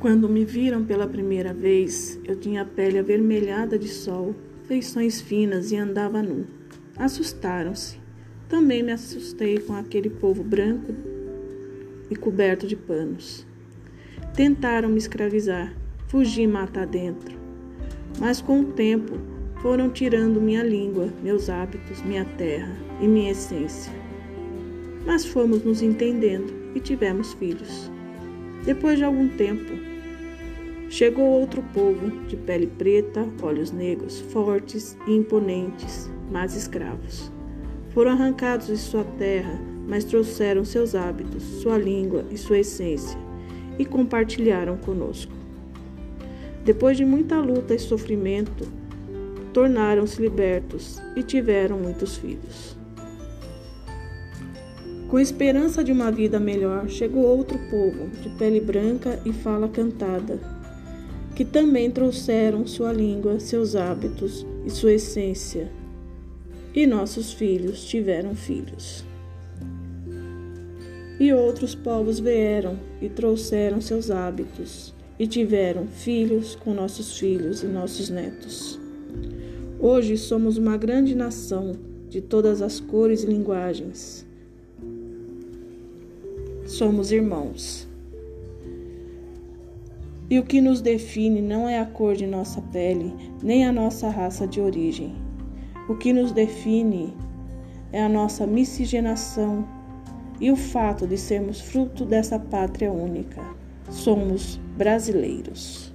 Quando me viram pela primeira vez, eu tinha a pele avermelhada de sol, feições finas e andava nu. Assustaram-se. Também me assustei com aquele povo branco e coberto de panos. Tentaram me escravizar, fugi mata dentro. Mas com o tempo foram tirando minha língua, meus hábitos, minha terra e minha essência. Mas fomos nos entendendo e tivemos filhos. Depois de algum tempo, chegou outro povo de pele preta, olhos negros, fortes e imponentes, mas escravos. Foram arrancados de sua terra, mas trouxeram seus hábitos, sua língua e sua essência e compartilharam conosco. Depois de muita luta e sofrimento, tornaram-se libertos e tiveram muitos filhos. Com esperança de uma vida melhor, chegou outro povo, de pele branca e fala cantada, que também trouxeram sua língua, seus hábitos e sua essência. E nossos filhos tiveram filhos. E outros povos vieram e trouxeram seus hábitos, e tiveram filhos com nossos filhos e nossos netos. Hoje somos uma grande nação de todas as cores e linguagens somos irmãos. E o que nos define não é a cor de nossa pele, nem a nossa raça de origem. O que nos define é a nossa miscigenação e o fato de sermos fruto dessa pátria única. Somos brasileiros.